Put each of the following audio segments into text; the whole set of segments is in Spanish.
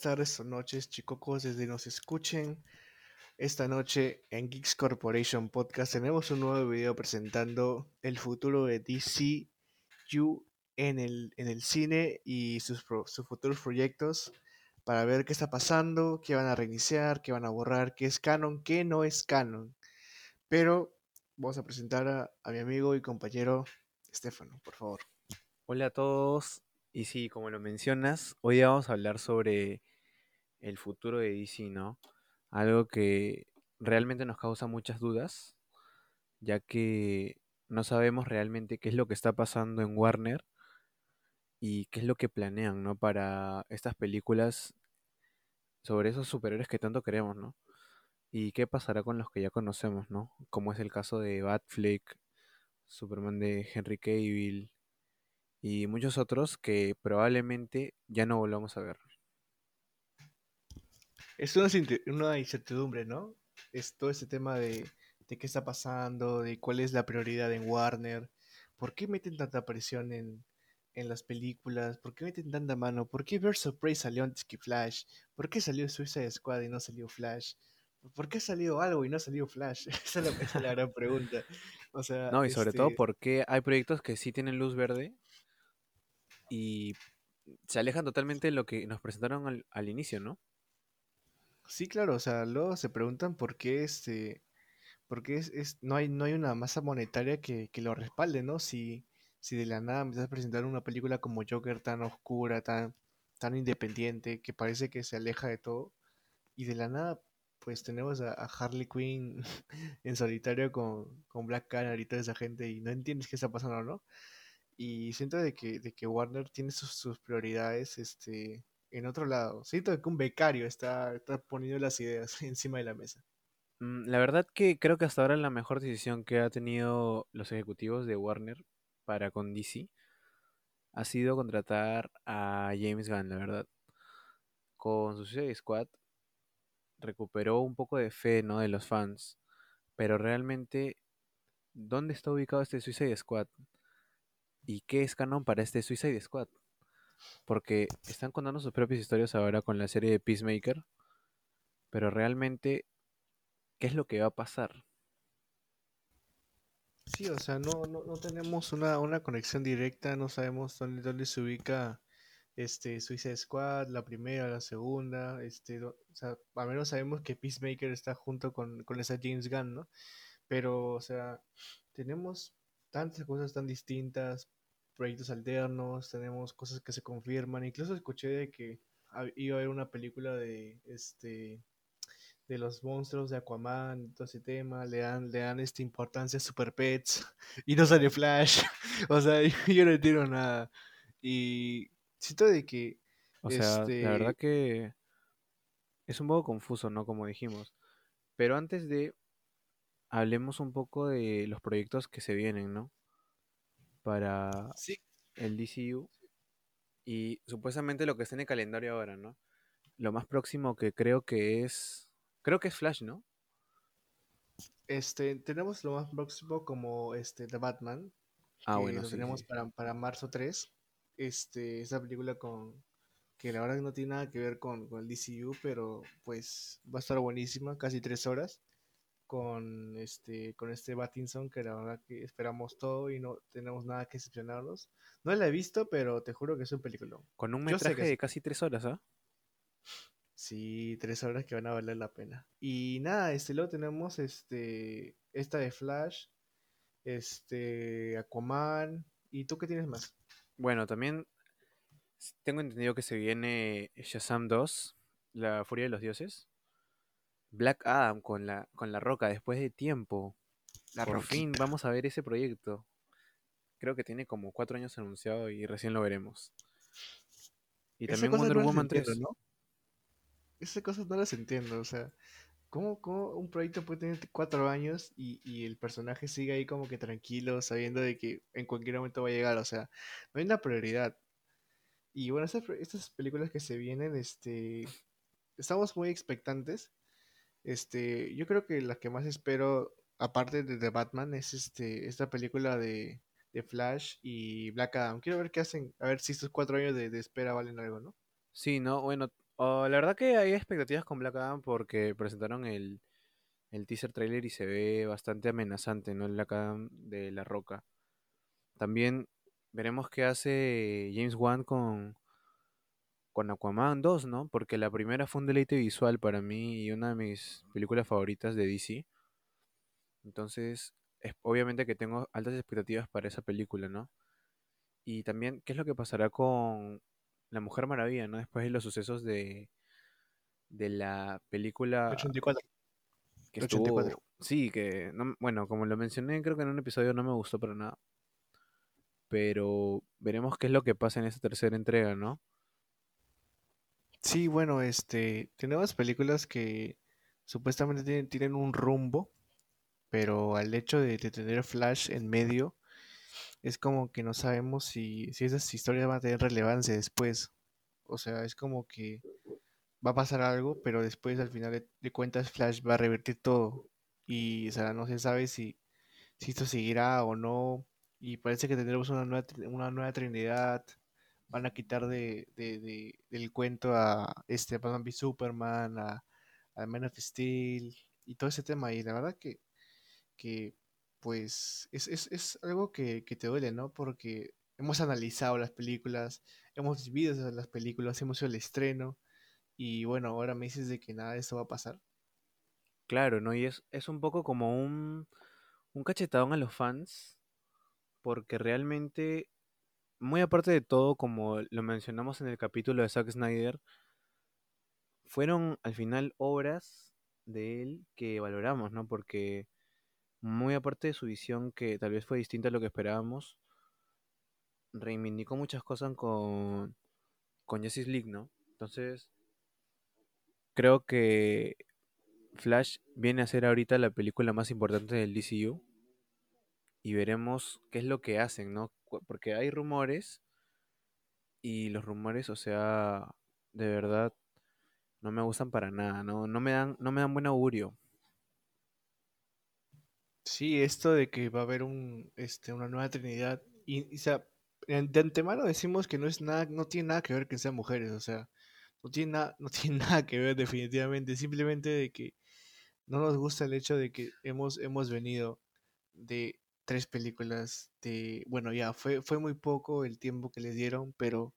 tardes o noches, chicocos, desde nos escuchen. Esta noche en Geeks Corporation Podcast tenemos un nuevo video presentando el futuro de DCU en el, en el cine y sus, sus futuros proyectos para ver qué está pasando, qué van a reiniciar, qué van a borrar, qué es canon, qué no es canon. Pero vamos a presentar a, a mi amigo y compañero Estefano, por favor. Hola a todos, y sí, como lo mencionas, hoy vamos a hablar sobre el futuro de DC, ¿no? Algo que realmente nos causa muchas dudas, ya que no sabemos realmente qué es lo que está pasando en Warner y qué es lo que planean, ¿no? Para estas películas sobre esos superhéroes que tanto queremos, ¿no? Y qué pasará con los que ya conocemos, ¿no? Como es el caso de Batfleck, Superman de Henry Cavill, y muchos otros que probablemente ya no volvamos a ver. Es una, una incertidumbre, ¿no? Es todo este tema de, de, qué está pasando, de cuál es la prioridad en Warner, por qué meten tanta presión en, en las películas, por qué meten tanta mano, por qué Birds of Prey salió antes que Flash, por qué salió Suicide Squad y no salió Flash, por qué salió algo y no salió Flash, esa es la, gran pregunta. O sea, no, y sobre todo, este ¿por qué hay proyectos que sí tienen luz verde y se alejan totalmente de lo que nos presentaron al, inicio, ¿no? Sí, claro, o sea, luego se preguntan por qué este, por qué es, no hay, no hay una masa monetaria que, lo respalde, ¿no? Si, si de la nada empiezas a presentar una película como Joker tan oscura, tan, tan independiente, que parece que se aleja de todo, y de la nada, pues tenemos a, Harley Quinn en solitario con, con Black Canary y toda esa gente, y no entiendes qué está pasando, ¿no? Y siento de que, de que Warner tiene sus, prioridades este, en otro lado. Siento que un becario está, está poniendo las ideas encima de la mesa. Mm, la verdad que creo que hasta ahora la mejor decisión que ha tenido los ejecutivos de Warner para con DC ha sido contratar a James Gunn, la verdad. Con su Suicide Squad recuperó un poco de fe ¿no? de los fans. Pero realmente, ¿dónde está ubicado este Suicide Squad? ¿Y qué es canon para este Suicide Squad? Porque están contando sus propias historias ahora con la serie de Peacemaker. Pero realmente, ¿qué es lo que va a pasar? Sí, o sea, no, no, tenemos una, una, conexión directa, no sabemos dónde, dónde se ubica este Suicide Squad, la primera, la segunda, este, o sea, al menos sabemos que Peacemaker está junto con, con esa James Gunn, ¿no? Pero, o sea, tenemos tantas cosas tan distintas, proyectos alternos, tenemos cosas que se confirman. Incluso escuché de que iba a haber una película de este de los monstruos de Aquaman, todo ese tema, le dan, le dan esta importancia a Super Pets y no sale Flash. o sea, yo no entiendo nada. Y siento de que. O sea, la verdad este que es un poco confuso, ¿no? Como dijimos. Pero antes de. Hablemos un poco de los proyectos que se vienen, ¿no? Para el DCU. Y supuestamente lo que está en el calendario ahora, ¿no? Lo más próximo que creo que es. Creo que es Flash, ¿no? Este, tenemos lo más próximo como este The Batman. Ah, bueno, lo tenemos Para, para marzo 3. Este, esa película con. Que la verdad no tiene nada que ver con, con el DCU, pero pues va a estar buenísima, casi tres horas con este con este Battinson que la verdad que esperamos todo y no tenemos nada que excepcionarnos. No la he visto, pero te juro que es un película. Con un metraje de casi tres horas, ¿ah? Sí, tres horas que van a valer la pena. Y nada, este luego tenemos este esta de Flash, este Aquaman y tú qué tienes más? Bueno, también tengo entendido que se viene Shazam 2, La Furia de los Dioses. Black Adam con la, con la roca después de tiempo. La Por fin vamos a ver ese proyecto. Creo que tiene como cuatro años anunciado y recién lo veremos. Y también Wonder Woman 3. ¿no? Esas cosas no las entiendo, o sea, ¿cómo, ¿cómo, un proyecto puede tener cuatro años y, y, el personaje sigue ahí como que tranquilo, sabiendo de que en cualquier momento va a llegar? O sea, no hay una prioridad. Y bueno, estas, estas películas que se vienen, este, estamos muy expectantes este, yo creo que la que más espero, aparte de The Batman, es este, esta película de, Flash y Black Adam. Quiero ver qué hacen, a ver si estos cuatro años de, espera valen algo, ¿no? Sí, no, bueno, Oh, la verdad que hay expectativas con Black Adam porque presentaron el, el teaser trailer y se ve bastante amenazante, ¿no? El Black Adam de La Roca. También veremos qué hace James Wan con, con Aquaman 2, ¿no? Porque la primera fue un deleite visual para mí y una de mis películas favoritas de DC. Entonces, es, obviamente que tengo altas expectativas para esa película, ¿no? Y también, ¿qué es lo que pasará con La Mujer Maravilla, ¿no? Después de los sucesos de, de la película 84. que 84. estuvo... Sí, que, no- bueno, como lo mencioné, creo que en un episodio no me gustó para nada. Pero veremos qué es lo que pasa en esta tercera entrega, ¿no? Sí, bueno, este, tenemos películas que supuestamente tienen, tienen un rumbo, pero al hecho de, tener Flash en medio, es como que no sabemos si, si esas historias van a tener relevancia después. O sea, es como que va a pasar algo, pero después al final de, cuentas Flash va a revertir todo. Y, o sea, no se sabe si, si esto seguirá o no. Y parece que tendremos una nueva, una nueva Trinidad. Van a quitar de, de- de- del cuento a este Batman v Superman, a, a Man of Steel y todo ese tema. Y la verdad que, que pues es, es, es algo que, que te duele, ¿no? Porque hemos analizado las películas, hemos vivido las películas, hemos hecho el estreno. Y bueno, ahora me dices de que nada de esto va a pasar. Claro, ¿no? Y es, es un poco como un, un cachetadón a los fans, porque realmente, muy aparte de todo, como lo mencionamos en el capítulo de Zack Snyder, fueron al final obras de él que valoramos, ¿no? Porque muy aparte de su visión, que tal vez fue distinta a lo que esperábamos, reivindicó muchas cosas con, con Justice League, ¿no? Entonces, creo que Flash viene a ser ahorita la película más importante del DCU y veremos qué es lo que hacen, ¿no? Porque hay rumores y los rumores, o sea, de verdad no me gustan para nada, ¿no? No me dan, no me dan buen augurio. Sí, esto de que va a haber un, este, una nueva Trinidad. Y, y, o sea, de antemano decimos que no es nada, no tiene nada que ver que sean mujeres, o sea, no tiene nada, no tiene nada que ver definitivamente, simplemente de que no nos gusta el hecho de que hemos, hemos venido de tres películas de, bueno, ya, fue, fue muy poco el tiempo que les dieron, pero,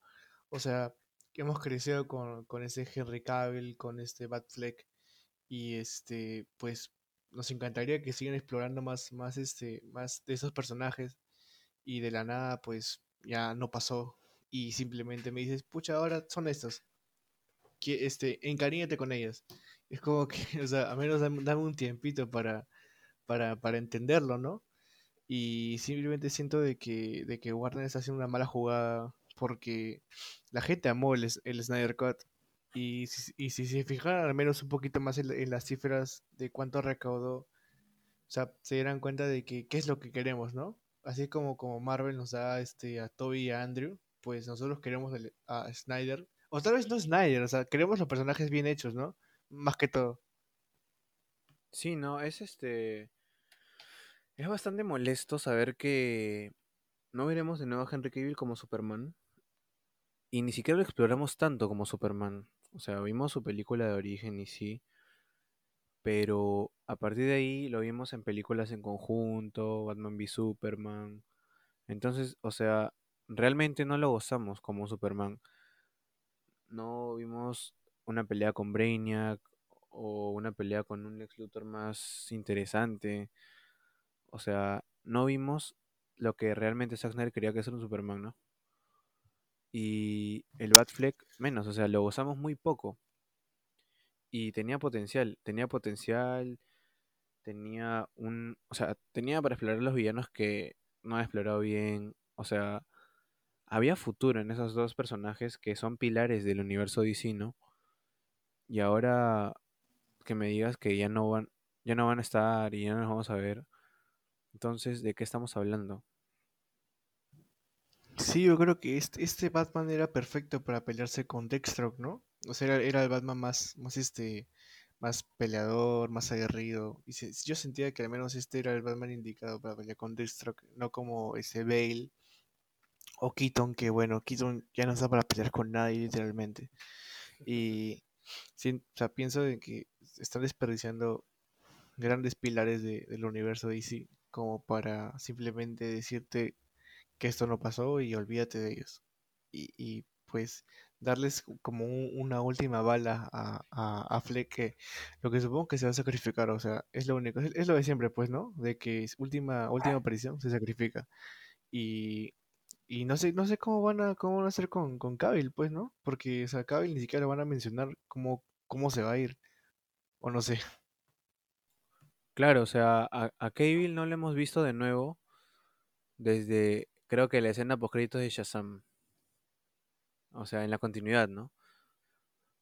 o sea, hemos crecido con, con ese Henry Cavill, con este Batfleck, y este, pues, nos encantaría que sigan explorando más, más, este, más de esos personajes, y de la nada, pues, ya no pasó, y simplemente me dices, pucha, ahora son estos, que, este, encariñate con ellos. Es como que, o sea, a menos dame, dame un tiempito para, para, para entenderlo, ¿no? Y simplemente siento de que, de que Warner está haciendo una mala jugada porque la gente amó el, el Snyder Cut. Y si, si se fijaran al menos un poquito más en, la- en las cifras de cuánto recaudó, o sea, se dieran cuenta de que qué es lo que queremos, ¿no? Así como, como Marvel nos da este, a Toby y a Andrew, pues nosotros queremos a Snyder. O tal vez no Snyder, o sea, queremos los personajes bien hechos, ¿no? Más que todo. Sí, no, es este, es bastante molesto saber que no veremos de nuevo a Henry Cavill como Superman y ni siquiera lo exploramos tanto como Superman. O sea, vimos su película de origen y sí, pero a partir de ahí lo vimos en películas en conjunto, Batman v Superman. Entonces, o sea, realmente no lo gozamos como Superman. No vimos una pelea con Brainiac o una pelea con un Lex Luthor más interesante. O sea, no vimos lo que realmente Zack quería que sea un Superman, ¿no? Y el Batfleck menos, o sea, lo gozamos muy poco. Y tenía potencial, tenía potencial, tenía un, o sea, tenía para explorar los villanos que no ha explorado bien, o sea, había futuro en esos dos personajes que son pilares del universo DC, ¿no? Y ahora que me digas que ya no van, ya no van a estar y ya no los vamos a ver, entonces, ¿de qué estamos hablando? Sí, yo creo que este, este Batman era perfecto para pelearse con Deathstroke, ¿no? O sea, era, el Batman más, más este, más peleador, más aguerrido. Y se- yo sentía que al menos este era el Batman indicado para pelear con Deathstroke, no como ese Bale o Keaton, que bueno, Keaton ya no está para pelear con nadie, literalmente. Y o sea, pienso de que están desperdiciando grandes pilares de- del universo DC como para simplemente decirte que esto no pasó y olvídate de ellos. Y, y, pues darles como un- una última bala a, a, a Fleck que lo que supongo que se va a sacrificar, o sea, es lo único, es, es lo de siempre, pues, ¿no? De que es última, última aparición se sacrifica. Y, y no sé, no sé cómo van a, cómo van a hacer con, con Cavill, pues, ¿no? Porque, o sea, Cavill ni siquiera lo van a mencionar cómo, cómo se va a ir, o no sé. Claro, o sea, a, a Cable no lo hemos visto de nuevo desde, creo que la escena post créditos de Shazam. O sea, en la continuidad, ¿no?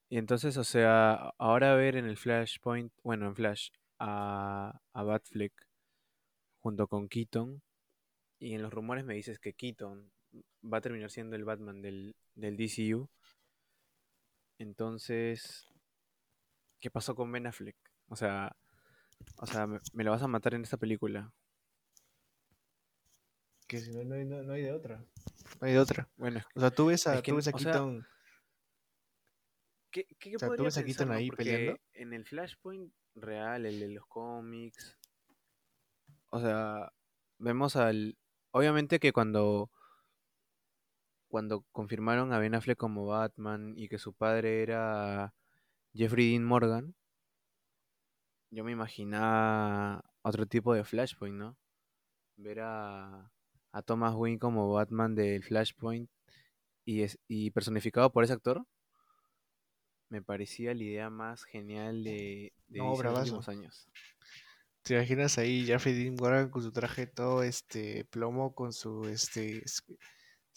Y entonces, o sea, ahora ver en el Flashpoint, bueno, en Flash, a, a Batfleck junto con Keaton, y en los rumores me dices que Keaton va a terminar siendo el Batman del, del DCU. Entonces, ¿qué pasó con Ben Affleck? O sea, o sea, me, me lo vas a matar en esta película. Que si no, no hay, no, no hay de otra. No hay de otra. Bueno, es O sea, tú ves a, es que, tú ves a o sea, Keaton, ¿qué, qué o sea, tú ves a pensar, Keaton no? ahí peleando. En el Flashpoint real, el de los cómics, o sea, vemos al... Obviamente que cuando, cuando confirmaron a Ben Affleck como Batman y que su padre era Jeffrey Dean Morgan, yo me imaginaba otro tipo de Flashpoint, ¿no? Ver a, a Thomas Wayne como Batman del Flashpoint y, es, y personificado por ese actor, me parecía la idea más genial de, de No, los últimos años. ¿Te imaginas ahí Jeffrey Dean Morgan con su traje todo este plomo, con su este s-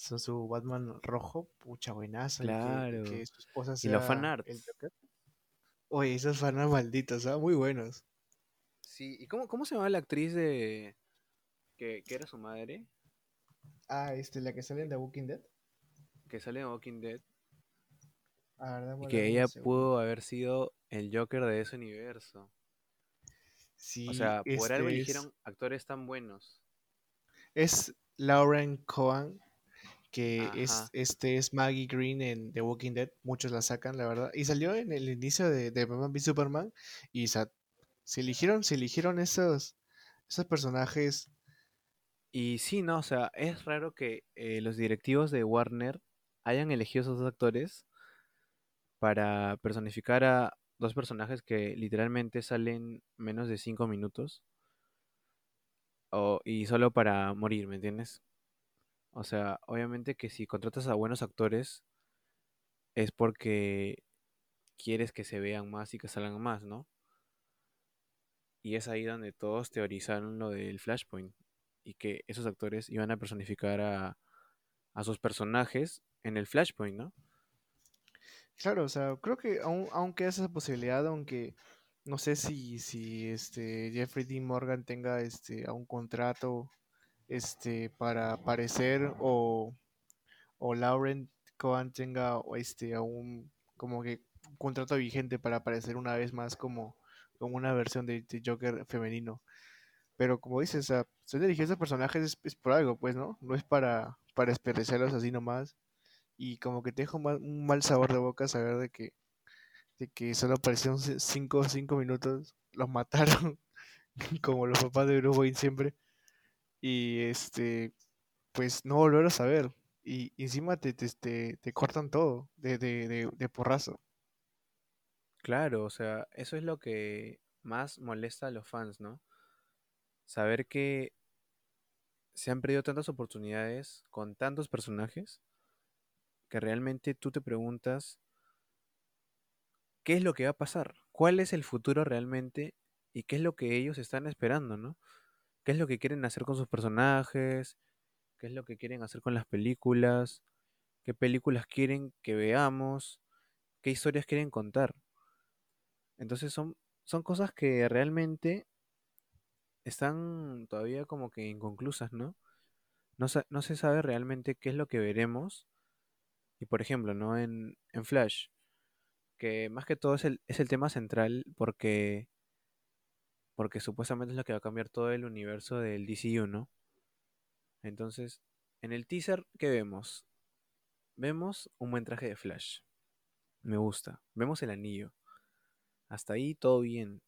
con su Batman rojo? Pucha, buenazo. Y que, Claro. que su esposa Y los sea el. Joker. Oye, esos fanas malditos, ¿ah? Muy buenos. Sí, ¿y cómo, cómo se llama la actriz de que, que era su madre? Ah, este, la que sale en The Walking Dead. Que sale en Walking Dead. Ah, verdad, Y bueno, que ella segundo. pudo haber sido el Joker de ese universo. O Sí, sea, por algo este es, eligieron actores tan buenos. es Lauren Cohan, que es, este es Maggie Green en The Walking Dead. Muchos la sacan, la verdad. Y salió en el inicio de, de Batman v Superman. Y sa- se eligieron, se eligieron esos, esos personajes. Y sí, no, o sea, es raro que eh, los directivos de Warner hayan elegido esos dos actores para personificar a dos personajes que literalmente salen menos de cinco minutos o, y solo para morir, ¿me entiendes? O sea, obviamente que si contratas a buenos actores es porque quieres que se vean más y que salgan más, ¿no? Y es ahí donde todos teorizaron lo del Flashpoint y que esos actores iban a personificar a, a sus personajes en el Flashpoint, ¿no? Claro, o sea, creo que aún, queda esa posibilidad, aunque no sé si, si este Jeffrey Dean Morgan tenga este a un contrato este para aparecer o, o Lauren Cohan tenga este aún como que un contrato vigente para aparecer una vez más como, como una versión de, Joker femenino. Pero como dices, o sea, a personajes es, por algo, pues, ¿no? No es para, para desperdiciarlos así nomás. Y como que te deja un mal, un mal sabor de boca saber de que, de que solo aparecieron 5 cinco minutos, los mataron, como los papás de Bruce Wayne siempre. Y este, pues no volver a saber. Y encima te, te, te, te cortan todo de, de, de, de porrazo. Claro, o sea, eso es lo que más molesta a los fans, ¿no? Saber que se han perdido tantas oportunidades con tantos personajes que realmente tú te preguntas qué es lo que va a pasar, cuál es el futuro realmente y qué es lo que ellos están esperando, ¿no? ¿Qué es lo que quieren hacer con sus personajes? ¿Qué es lo que quieren hacer con las películas? ¿Qué películas quieren que veamos? ¿Qué historias quieren contar? Entonces son, son cosas que realmente están todavía como que inconclusas, ¿no? No, no se sabe realmente qué es lo que veremos. Y por ejemplo, ¿no? En, en Flash, que más que todo es el, es el tema central porque, porque supuestamente es lo que va a cambiar todo el universo del DCU, ¿no? Entonces, en el teaser, ¿qué vemos? Vemos un buen traje de Flash. Me gusta. Vemos el anillo. Hasta ahí todo bien.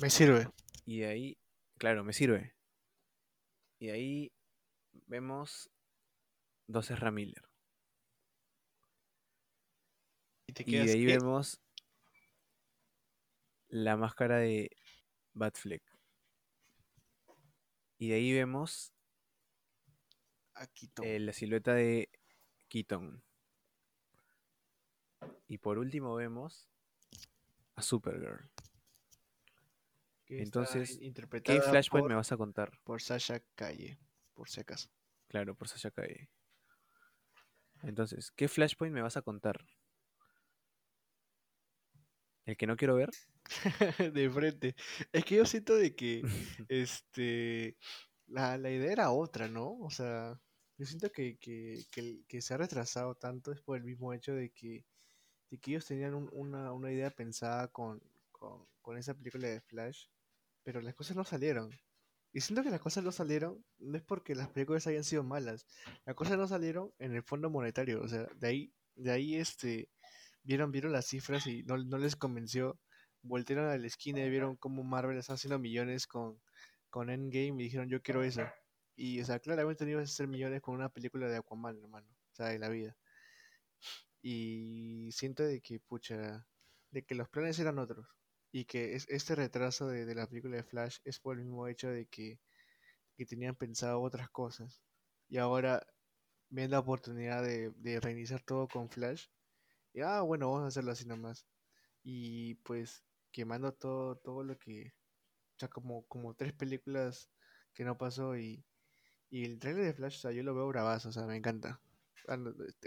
Me sirve. Y de ahí, claro, me sirve. Y ahí vemos dos Ezra Miller. Y te Y de ahí vemos la máscara de Batfleck. Y de ahí vemos toma. eh, la silueta de Keaton. Y por último vemos a Supergirl. que entonces, ¿Qué flashpoint por, me vas a contar? por Sasha Calle, por si acaso. Claro, por Sasha Calle. Entonces, ¿qué flashpoint me vas a contar? ¿El que no quiero ver? de frente. Es que yo siento de que este la, la idea era otra, ¿no? O sea, yo siento que, que, que, que se ha retrasado tanto es por el mismo hecho de que, de que ellos tenían un- una, una idea pensada con, con, con esa película de Flash, pero las cosas no salieron. Y siento que las cosas no salieron, no es porque las películas hayan sido malas, las cosas no salieron en el fondo monetario, o sea, de ahí, de ahí este, vieron, vieron las cifras y no, no les convenció, voltearon a la esquina y vieron cómo Marvel está haciendo millones con, con Endgame y dijeron yo quiero eso. Y, o sea, claramente no ibas a hacer millones con una película de Aquaman, hermano, o sea, de la vida. Y siento de que, pucha, de que los planes eran otros. Y que es, este retraso de, de la película de Flash es por el mismo hecho de que, que tenían pensado otras cosas. Y ahora ven la oportunidad de, de reiniciar todo con Flash. Y ah, bueno, vamos a hacerlo así nomás. Y pues quemando todo, todo lo que. O sea, como, como tres películas que no pasó y, y el trailer de Flash, o sea, yo lo veo bravazo, o sea, me encanta. Ah,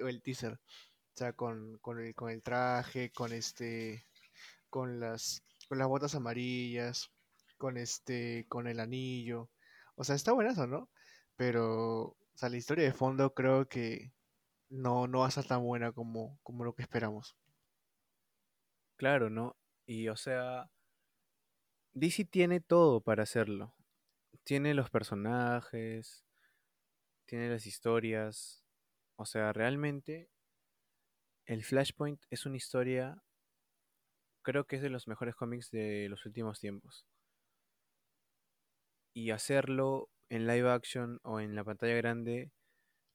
O el teaser. O sea, con, con el, con el traje, con este. Con las. Con las botas amarillas. Con este. Con el anillo. O sea, está buenazo, ¿no? Pero. O sea, la historia de fondo creo que no, no va a estar tan buena como, como lo que esperamos. Claro, ¿no? Y o sea, DC tiene todo para hacerlo. Tiene los personajes, tiene las historias. O sea, realmente el Flashpoint es una historia, creo que es de los mejores cómics de los últimos tiempos. Y hacerlo en live action o en la pantalla grande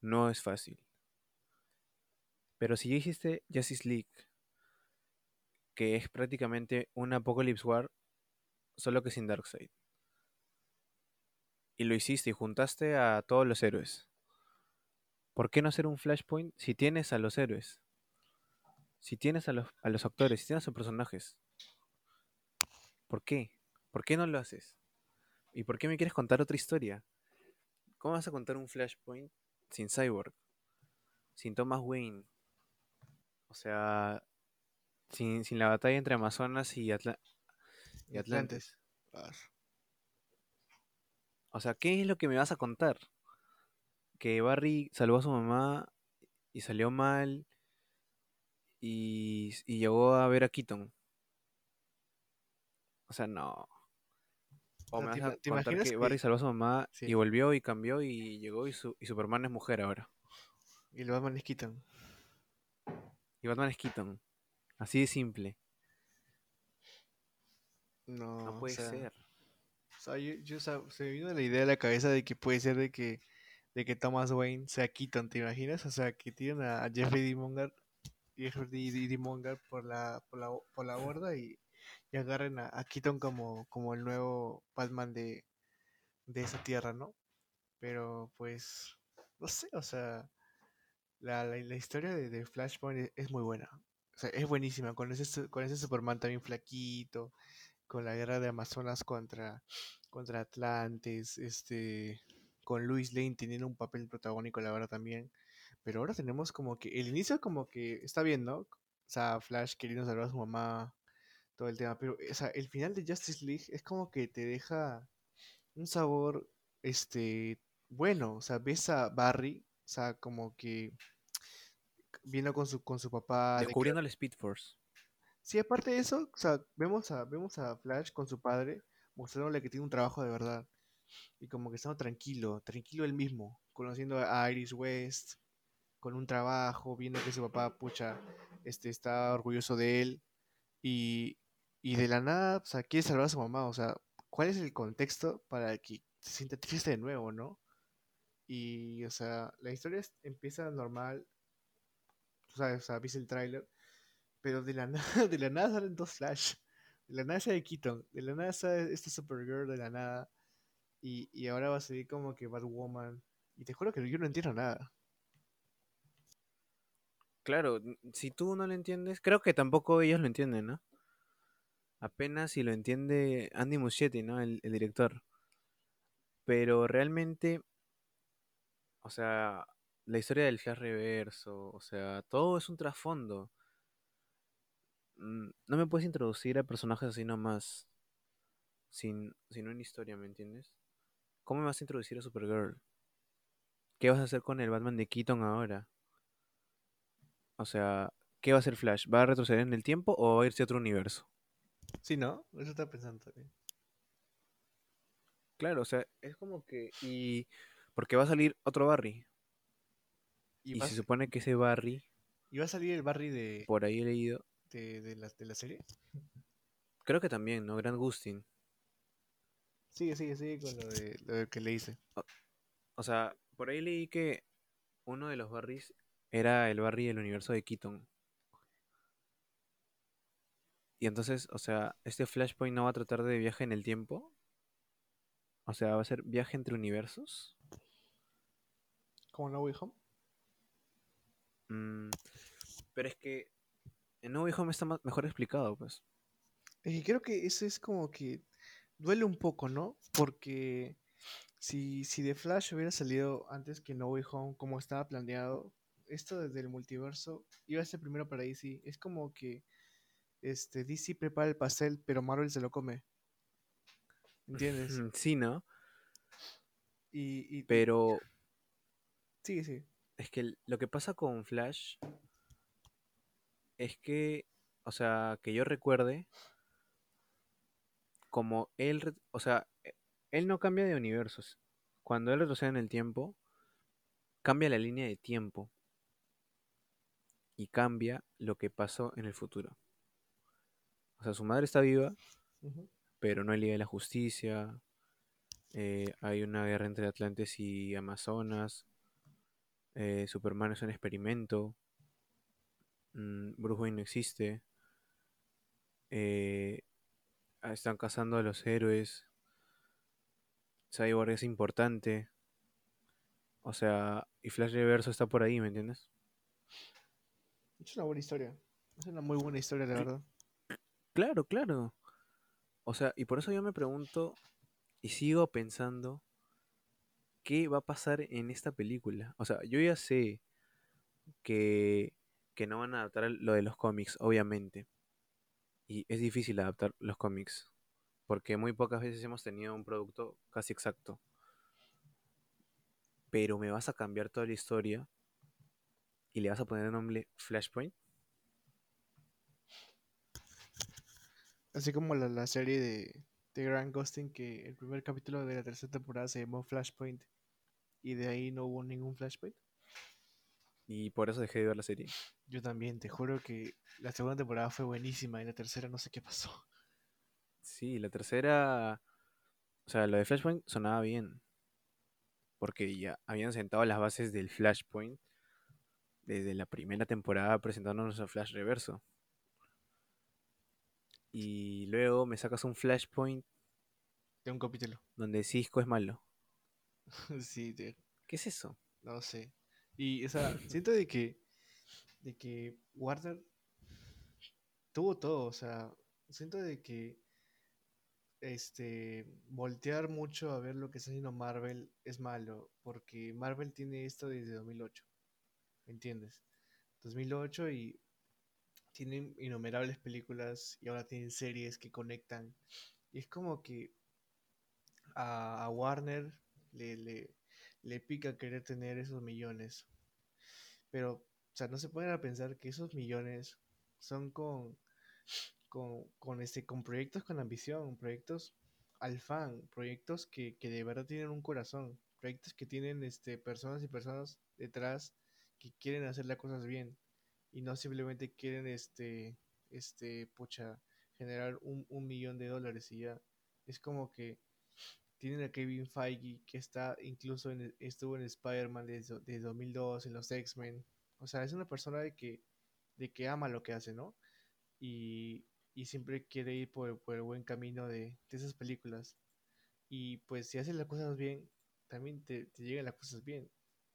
no es fácil. Pero si ya hiciste Justice League, que es prácticamente un Apocalypse War, solo que sin Darkseid. Y lo hiciste y juntaste a todos los héroes. ¿Por qué no hacer un Flashpoint si tienes a los héroes? Si tienes a los, a los actores, si tienes a los personajes. ¿Por qué? ¿Por qué no lo haces? ¿Y por qué me quieres contar otra historia? ¿Cómo vas a contar un Flashpoint sin Cyborg? Sin Thomas Wayne. O sea, sin, sin la batalla entre Amazonas y, Atla- y Atlantis. Ah, O sea, ¿qué es lo que me vas a contar? Que Barry salvó a su mamá y salió mal y, y llegó a ver a Keaton. O sea, no. O me ¿te vas a te contar que que- Barry salvó a su mamá Sí. y volvió y cambió y llegó y, su, y Superman es mujer ahora. Y los Batman les quitan. Y Batman es Keaton. Así de simple. No, No o puede sea, ser. O sea, yo, yo, o sea, se me vino la idea a la cabeza de que puede ser de que, de que Thomas Wayne sea Keaton, ¿te imaginas? O sea, que tiren a, a Jeffrey D. Monger, Jeffrey D. D. Monger por la, por la, por la borda y, y agarren a, a Keaton como, como el nuevo Batman de, de esa tierra, ¿no? Pero pues, no sé, o sea, la, la, la historia de, de Flashpoint es, es muy buena. O sea, es buenísima, con ese, con ese Superman también flaquito, con la guerra de Amazonas contra, contra Atlantes, este, con Louis Lane teniendo un papel protagónico, la verdad también. Pero ahora tenemos como que, el inicio como que está bien, ¿no? O sea, Flash queriendo salvar a su mamá, todo el tema, pero o sea, el final de Justice League es como que te deja un sabor, este, bueno, o sea, ves a Barry, o sea, como que vino con su, con su papá, de que Descubriendo el Speed Force. Sí, aparte de eso, o sea, vemos a, vemos a Flash con su padre, mostrándole que tiene un trabajo de verdad. Y como que estando tranquilo, tranquilo él mismo, conociendo a Iris West, con un trabajo, viendo que su papá, pucha, este, está orgulloso de él y, y de la nada, o sea, quiere salvar a su mamá, o sea, ¿cuál es el contexto para que se sienta triste de nuevo, no? Y, o sea, la historia empieza normal, sabes, o sea, viste el tráiler, pero de la nada, de la nada salen dos Flash, de la nada sale Keaton, de la nada sale esta Supergirl, de la nada, y, y ahora va a salir como que Batwoman, y te juro que yo no entiendo nada. Claro, si tú no lo entiendes, creo que tampoco ellos lo entienden, ¿no? Apenas si lo entiende Andy Muschietti, ¿no? El, el director. Pero realmente, o sea, la historia del Flash Reverso, o sea, todo es un trasfondo. Mm, No me puedes introducir a personajes así nomás, sin, sin una historia, ¿me entiendes? ¿Cómo me vas a introducir a Supergirl? ¿Qué vas a hacer con el Batman de Keaton ahora? O sea, ¿qué va a hacer Flash? ¿Va a retroceder en el tiempo o va a irse a otro universo? Sí, ¿no? Eso estaba pensando también. Claro, o sea, es como que... Y... Porque va a salir otro Barry. Y se supone que ese Barry, y va a salir el Barry de, por ahí he leído, de, de la, de la serie. creo que también, ¿no? Grant Gustin. Sigue, sigue, sigue con lo, de, lo de que le hice. O sea, por ahí leí que uno de los Barrys era el Barry del universo de Keaton. Y entonces, o sea, este Flashpoint no va a tratar de viaje en el tiempo. O sea, va a ser viaje entre universos. Como No Way Home. Mm, pero es que en No Way Home está ma- mejor explicado, pues. Es que creo que eso es como que duele un poco, ¿no? Porque si, si The Flash hubiera salido antes que No Way Home, como estaba planeado, esto desde el multiverso iba a ser primero para DC. Es como que este, DC prepara el pastel, pero Marvel se lo come. ¿Entiendes? Sí, ¿no? Y, y- y- Pero sí, sí. Es que lo que pasa con Flash es que, o sea, que yo recuerde, como él, o sea, e- él no cambia de universos. Cuando él retrocede en el tiempo, cambia la línea de tiempo y cambia lo que pasó en el futuro. O sea, su madre está viva, pero no hay Liga de la Justicia. eh, hay una guerra entre Atlantes y Amazonas. Eh, Superman es un experimento. mm, Bruce Wayne no existe. eh, ah, están cazando a los héroes. Cyborg es importante. O sea, y Flash Reverso está por ahí, ¿me entiendes? Es una buena historia. Es una muy buena historia, la Sí. verdad. Claro, claro. O sea, y por eso yo me pregunto y sigo pensando qué va a pasar en esta película. O sea, yo ya sé que, que no van a adaptar lo de los cómics, obviamente. Y es difícil adaptar los cómics, porque muy pocas veces hemos tenido un producto casi exacto. Pero me vas a cambiar toda la historia y le vas a poner el nombre Flashpoint. Así como la, la serie de, de Grant Gustin, que el primer capítulo de la tercera temporada se llamó Flashpoint y de ahí no hubo ningún Flashpoint. Y por eso dejé de ver la serie. Yo también, te juro que la segunda temporada fue buenísima y la tercera no sé qué pasó. Sí, la tercera. O sea, lo de Flashpoint sonaba bien. Porque ya habían sentado las bases del Flashpoint desde la primera temporada presentándonos a Flash Reverso. Y luego me sacas un Flashpoint De un capítulo. donde Cisco es malo. sí, te- ¿Qué es eso? no sé. Y, o sea, siento de que, de que Warner tuvo todo, o sea, siento de que este voltear mucho a ver lo que está haciendo Marvel es malo, porque Marvel tiene esto desde 2008, ¿me entiendes? 2008 y tienen innumerables películas y ahora tienen series que conectan. Y es como que a, a Warner le, le, le pica querer tener esos millones. Pero, o sea, no se pueden pensar que esos millones son con, con, con, este, con proyectos con ambición, proyectos al fan, proyectos que, que de verdad tienen un corazón, proyectos que tienen este, personas y personas detrás que quieren hacer las cosas bien. y no simplemente quieren este, este, pucha, generar un, un millón de dólares y ya. Es como que tienen a Kevin Feige, que está incluso en, estuvo en Spider-Man desde de 2002, en los X-Men. O sea, es una persona de que, de que ama lo que hace, ¿no? Y, y siempre quiere ir por, por el buen camino de, de, esas películas. Y pues si haces las cosas bien, también te, te llegan las cosas bien.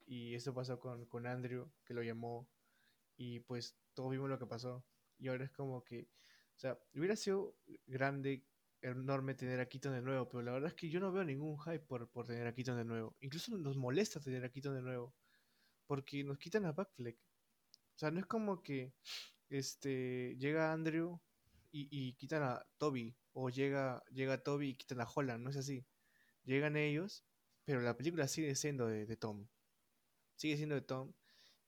Y eso pasó con, con Andrew, que lo llamó, y pues todos vimos lo que pasó. Y ahora es como que, o sea, hubiera sido grande enorme tener a Keaton de nuevo, pero la verdad es que yo no veo ningún hype por, por tener a Keaton de nuevo. Incluso nos molesta tener a Keaton de nuevo, porque nos quitan a Backfleck. O sea, no es como que este llega Andrew y, y quitan a Toby, o llega, llega Toby y quitan a Holland, no es así. Llegan ellos, pero la película sigue siendo de, de Tom. Sigue siendo de Tom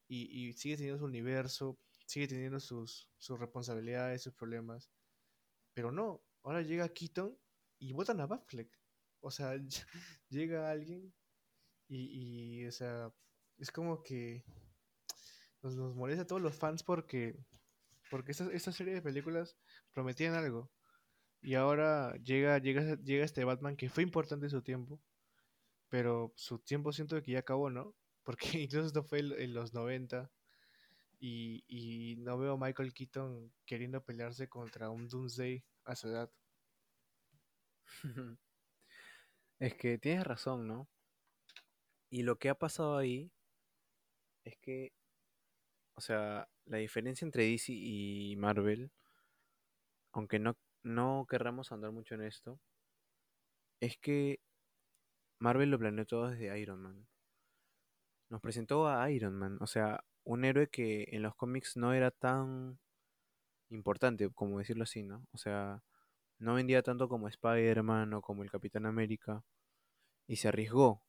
y, y, sigue teniendo su universo, sigue teniendo sus, sus responsabilidades, sus problemas. Pero no, ahora llega Keaton y votan a Batfleck. O sea, llega alguien y, o sea, es como que nos, molesta a todos los fans porque, porque esta, esta serie de películas prometían algo. Y ahora llega, llega, llega este Batman que fue importante en su tiempo, pero su tiempo siento que ya acabó, ¿no? Porque incluso esto fue en los 90 y, y no veo a Michael Keaton queriendo pelearse contra un Doomsday a su edad. Es que tienes razón, ¿no? Y lo que ha pasado ahí es que, o sea, la diferencia entre DC y Marvel, aunque no, no querramos andar mucho en esto, es que Marvel lo planeó todo desde Iron Man. Nos presentó a Iron Man, o sea, un héroe que en los cómics no era tan importante, como decirlo así, ¿no? O sea, no vendía tanto como Spider-Man o como el Capitán América. Y se arriesgó.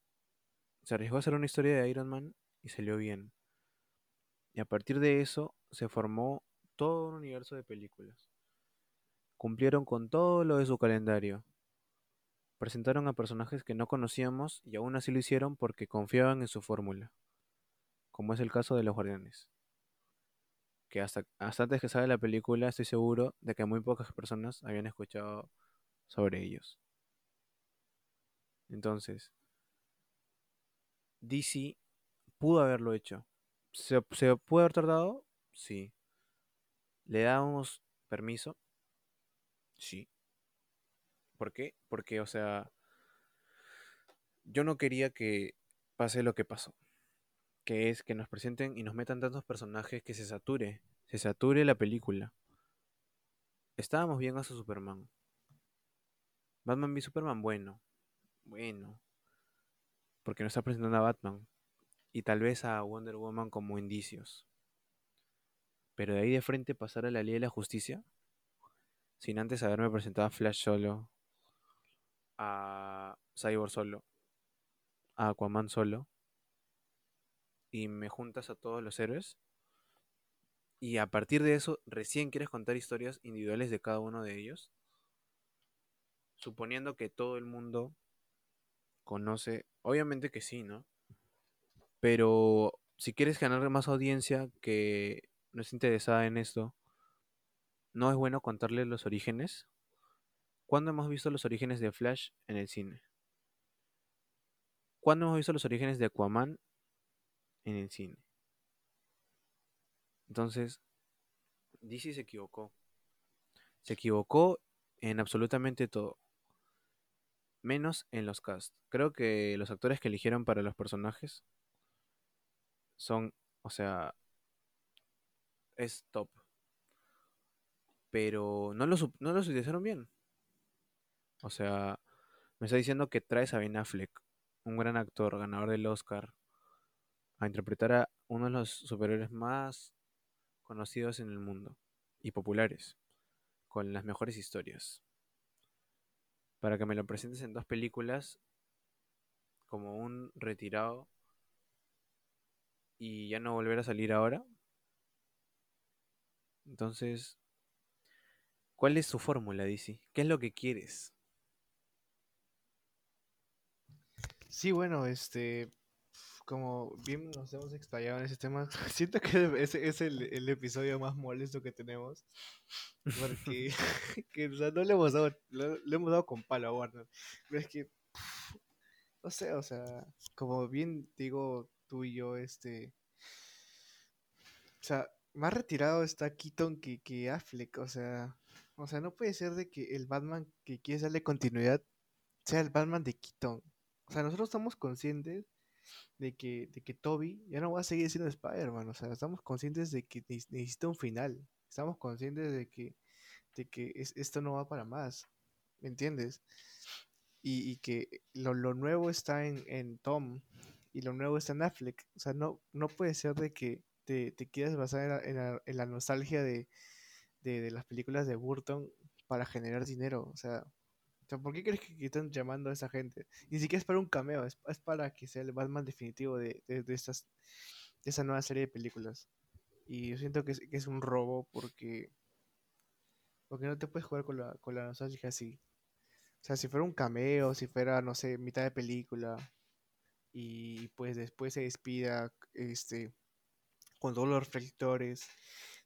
Se arriesgó a hacer una historia de Iron Man y salió bien. Y a partir de eso se formó todo un universo de películas. Cumplieron con todo lo de su calendario. Presentaron a personajes que no conocíamos y aún así lo hicieron porque confiaban en su fórmula. Como es el caso de los Guardianes que hasta, hasta antes que salga la película estoy seguro de que muy pocas personas habían escuchado sobre ellos. Entonces, DC pudo haberlo hecho. ¿Se, ¿Se, puede haber tardado? Sí. ¿Le damos permiso? Sí. ¿Por qué? Porque, o sea, yo no quería que pase lo que pasó que es que nos presenten y nos metan tantos personajes que se sature, se sature la película. Estábamos bien hasta Superman. Batman v Superman, bueno, bueno, porque nos está presentando a Batman y tal vez a Wonder Woman como indicios. Pero de ahí de frente pasar a la ley de la justicia, sin antes haberme presentado a Flash solo, a Cyborg solo, a Aquaman solo, y me juntas a todos los héroes. Y a partir de eso, recién quieres contar historias individuales de cada uno de ellos. Suponiendo que todo el mundo conoce, obviamente que sí, ¿no? Pero si quieres ganar más audiencia que no es interesada en esto, ¿no es bueno contarle los orígenes? ¿Cuándo hemos visto los orígenes de Flash en el cine? ¿Cuándo hemos visto los orígenes de Aquaman en el cine. Entonces, DC se equivocó. Se equivocó en absolutamente todo. Menos en los cast. Creo que los actores que eligieron para los personajes son, o sea, es top. Pero no los, no utilizaron bien. O sea, me está diciendo que traes a Ben Affleck, un gran actor, ganador del Oscar, a interpretar a uno de los superhéroes más conocidos en el mundo y populares, con las mejores historias. Para que me lo presentes en dos películas como un retirado y ya no volver a salir ahora. Entonces, ¿cuál es su fórmula, DC? ¿Qué es lo que quieres? Sí, bueno, este, como bien nos hemos explayado en ese tema, siento que ese es el, episodio más molesto que tenemos. Porque que, o sea, no le hemos dado, le, le hemos dado con palo a Warner. Pero es que, no sé, o sea, como bien digo tú y yo, este. O sea, más retirado está Keaton que, que Affleck, o sea. O sea, no puede ser de que el Batman que quiere darle continuidad sea el Batman de Keaton. O sea, nosotros estamos conscientes de que, de que Toby ya no va a seguir siendo Spider-Man. O sea, estamos conscientes de que neces- necesita un final. Estamos conscientes de que, de que es- esto no va para más. ¿Me entiendes? Y, y que lo, lo nuevo está en, en Tom y lo nuevo está en Affleck. O sea, no, no puede ser de que te, te quieras basar en la, en la- en la nostalgia de, de, de las películas de Burton para generar dinero. O sea, ¿por qué crees que, están llamando a esa gente? Ni siquiera es para un cameo, es, es para que sea el Batman definitivo de, de, de estas, esa nueva serie de películas. Y yo siento que es, que es un robo porque, porque no te puedes jugar con la, con la nostalgia así. O sea, si fuera un cameo, si fuera, no sé, mitad de película y pues después se despida este, con todos los reflectores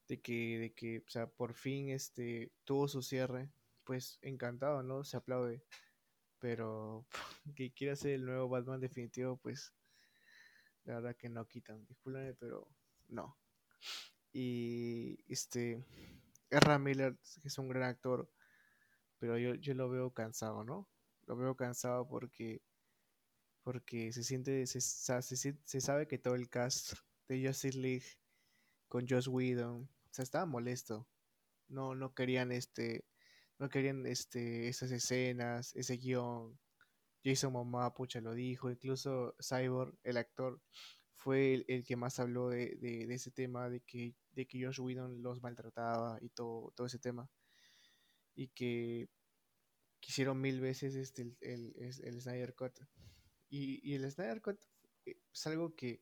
de que, de que, o sea, por fin este, tuvo su cierre, pues encantado, ¿no? Se aplaude. Pero que quiera ser el nuevo Batman definitivo, pues la verdad que no quitan. Discúlpame, pero no. Y este, Ezra Miller, que es un gran actor, pero yo, yo lo veo cansado, ¿no? Lo veo cansado porque, porque se siente, se, se, se sabe que todo el cast de Justice League con Joss Whedon, o sea, estaba molesto. No, no querían este, no querían este, esas escenas, ese guion. Jason Momoa, pucha, lo dijo. Incluso Cyborg, el actor, fue el, el que más habló de, de- de ese tema, de que, de que Josh Whedon los maltrataba y todo, todo ese tema. Y que quisieron mil veces este, el, el, el Snyder Cut. Y, y el Snyder Cut eh, es algo que,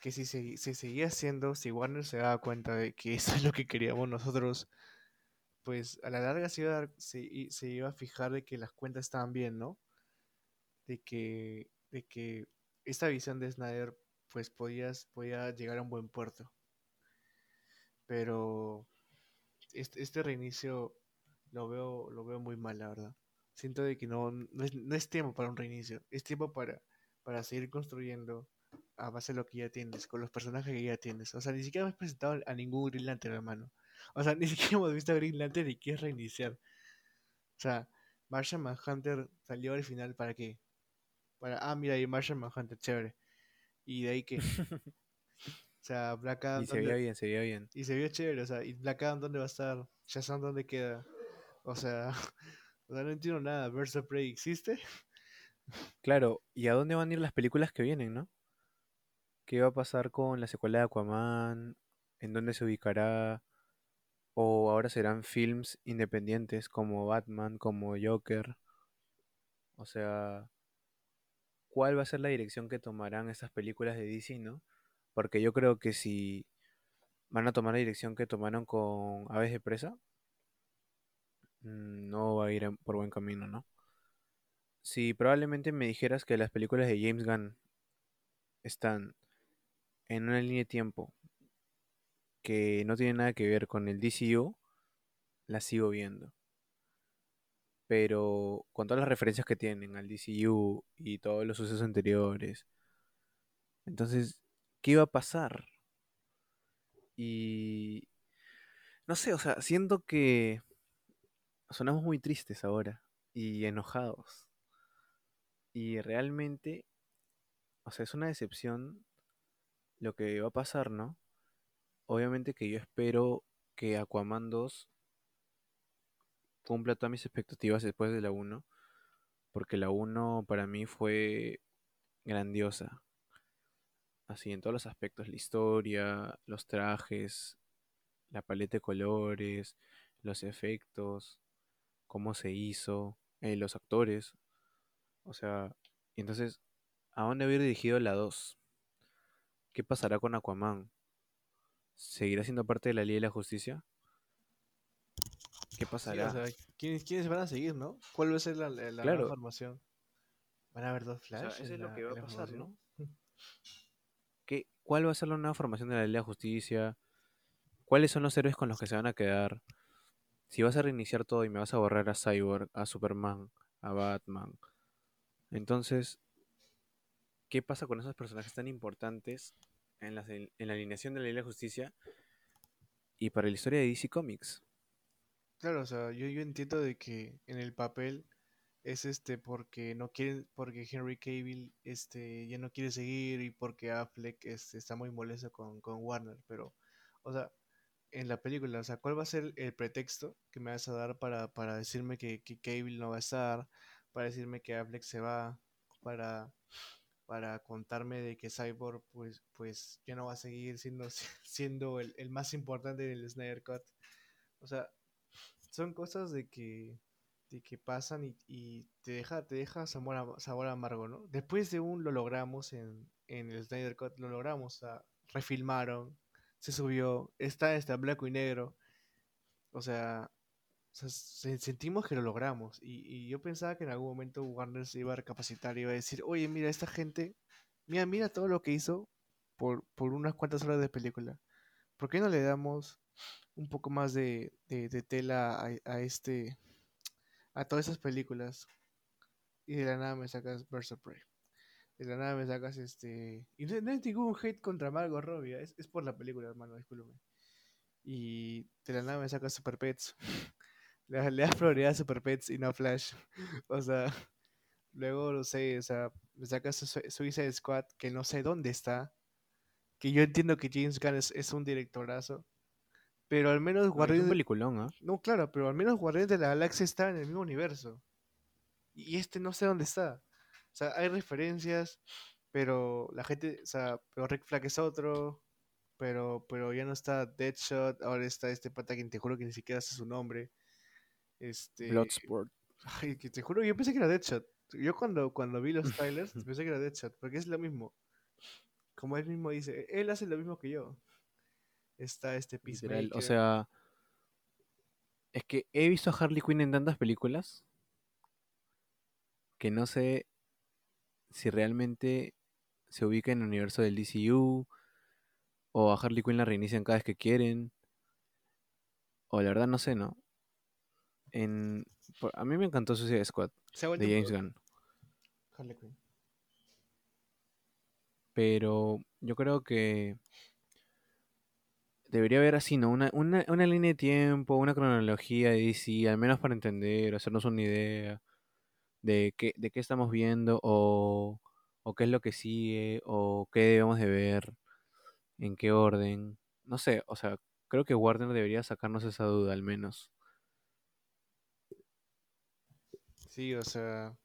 que si se, se seguía haciendo, si Warner se daba cuenta de que eso es lo que queríamos nosotros, pues a la larga se iba a, dar- se, se iba a fijar de que las cuentas estaban bien, ¿no? De que, de que esta visión de Snyder pues podías, podía llegar a un buen puerto. Pero este, reinicio lo veo, lo veo muy mal, la verdad. Siento de que no, no es, tiempo para un reinicio, es tiempo para, para seguir construyendo a base de lo que ya tienes, con los personajes que ya tienes. O sea, ni siquiera hemos presentado a ningún Green Lantern, hermano. O sea, ni siquiera hemos visto a Green Lantern y quieres reiniciar. O sea, Martian Manhunter salió al final para qué? Para, ah, mira, ahí Martian Manhunter, chévere. Y de ahí que, o sea, Black Adam, Y se veía ¿dónde- bien, se veía bien. y se vio chévere, o sea, ¿y Black Adam dónde va a estar? Shazam dónde queda? O sea, o sea, no entiendo nada. Of Prey existe? Claro, ¿y a dónde van a ir las películas que vienen, no? ¿Qué va a pasar con la secuela de Aquaman? ¿En dónde se ubicará? ¿O ahora serán films independientes como Batman, como Joker? O sea, ¿cuál va a ser la dirección que tomarán estas películas de DC, no? Porque yo creo que si van a tomar la dirección que tomaron con Aves de Presa, mm, no va a ir por buen camino, ¿no? Si probablemente me dijeras que las películas de James Gunn están en una línea de tiempo que no tiene nada que ver con el DCU, las sigo viendo. Pero con todas las referencias que tienen al DCU y todos los sucesos anteriores, entonces, ¿qué iba a pasar? Y no sé, o sea, siento que sonamos muy tristes ahora y enojados. Y realmente, o sea, es una decepción lo que va a pasar, ¿no? Obviamente que yo espero que Aquaman 2 cumpla todas mis expectativas después de la 1, porque la 1 para mí fue grandiosa. Así en todos los aspectos, la historia, los trajes, la paleta de colores, los efectos, cómo se hizo, eh, los actores. O sea, entonces, ¿a dónde va dirigido la 2? ¿Qué pasará con Aquaman? ¿Seguirá siendo parte de la Liga de la Justicia? ¿Qué Sí, o pasará? sea, ¿quiénes, quiénes van a seguir, no? ¿Cuál va a ser la, la, la nueva Claro, formación? Van a haber dos o sea, Flash eso es lo la, que va a la pasar. ¿no? cuál va a ser la nueva formación de la Liga de Justicia, cuáles son los héroes con los que se van a quedar, si vas a reiniciar todo y me vas a borrar a Cyborg, a Superman, a Batman. Entonces, ¿qué pasa con esos personajes tan importantes en la, en la alineación de la Liga de Justicia y para la historia de DC Comics? Claro, o sea, yo, yo entiendo de que en el papel es este porque no quieren, porque Henry Cavill este ya no quiere seguir y porque Affleck este, está muy molesto con, con Warner, pero, o sea, en la película, o sea, ¿cuál va a ser el pretexto que me vas a dar para, para decirme que, que Cable no va a estar, para decirme que Affleck se va, para, para contarme de que Cyborg pues, pues ya no va a seguir siendo, siendo el, el más importante del Snyder Cut? O sea, son cosas de que, de que pasan y, y te deja, te deja sabor, sabor amargo, ¿no? Después de un lo logramos en, en el Snyder Cut, lo logramos, o sea, refilmaron, se subió, está, está blanco y negro, o sea, sea, se- sentimos que lo logramos y, yo pensaba que en algún momento Warner se iba a recapacitar y iba a decir, oye, mira, esta gente, mira, mira todo lo que hizo por, unas cuantas horas de película. ¿Por qué no le damos un poco más de, tela a, este, a todas esas películas? Y de la nada me sacas Birds of Prey. De la nada me sacas este. Y no, no es ningún hate contra Margot Robbie, es, es por la película, hermano, discúlpeme. Y de la nada me sacas Super Pets. Le, le das prioridad a Super Pets y no a Flash. O sea, luego no sé, o sea, me sacas Su- Suicide Squad, que no sé dónde está. Que yo entiendo que James Gunn es, es un directorazo. Pero al menos No, es un Guardianes. peliculón, ¿ah? No, claro, pero al menos Guardianes de la Galaxia está en el mismo universo. Y este no sé dónde está. O sea, hay referencias, pero la gente, o sea, pero Rick Flag es otro, pero, pero ya no está Deadshot, ahora está este pata que te juro que ni siquiera sé su nombre. Este, Bloodsport. ay, que te juro, yo pensé que era Deadshot. Yo cuando, cuando vi los trailers pensé que era Deadshot, porque es lo mismo. Como él mismo dice, él hace lo mismo que yo. Está este Literal. O sea, es que he visto a Harley Quinn en tantas películas que no sé si realmente se ubica en el universo del DCU o a Harley Quinn la reinician cada vez que quieren. O la verdad no sé, ¿no? En, a mí me encantó Suicide Squad se de James un- Gunn, Harley Quinn. pero yo creo que debería haber así, ¿no? Una, una, una línea de tiempo, una cronología de DC, al menos para entender, hacernos una idea de qué, de qué estamos viendo o, o qué es lo que sigue o qué debemos de ver, en qué orden. No sé, o sea, creo que Warner debería sacarnos esa duda al menos. Sí, o sea,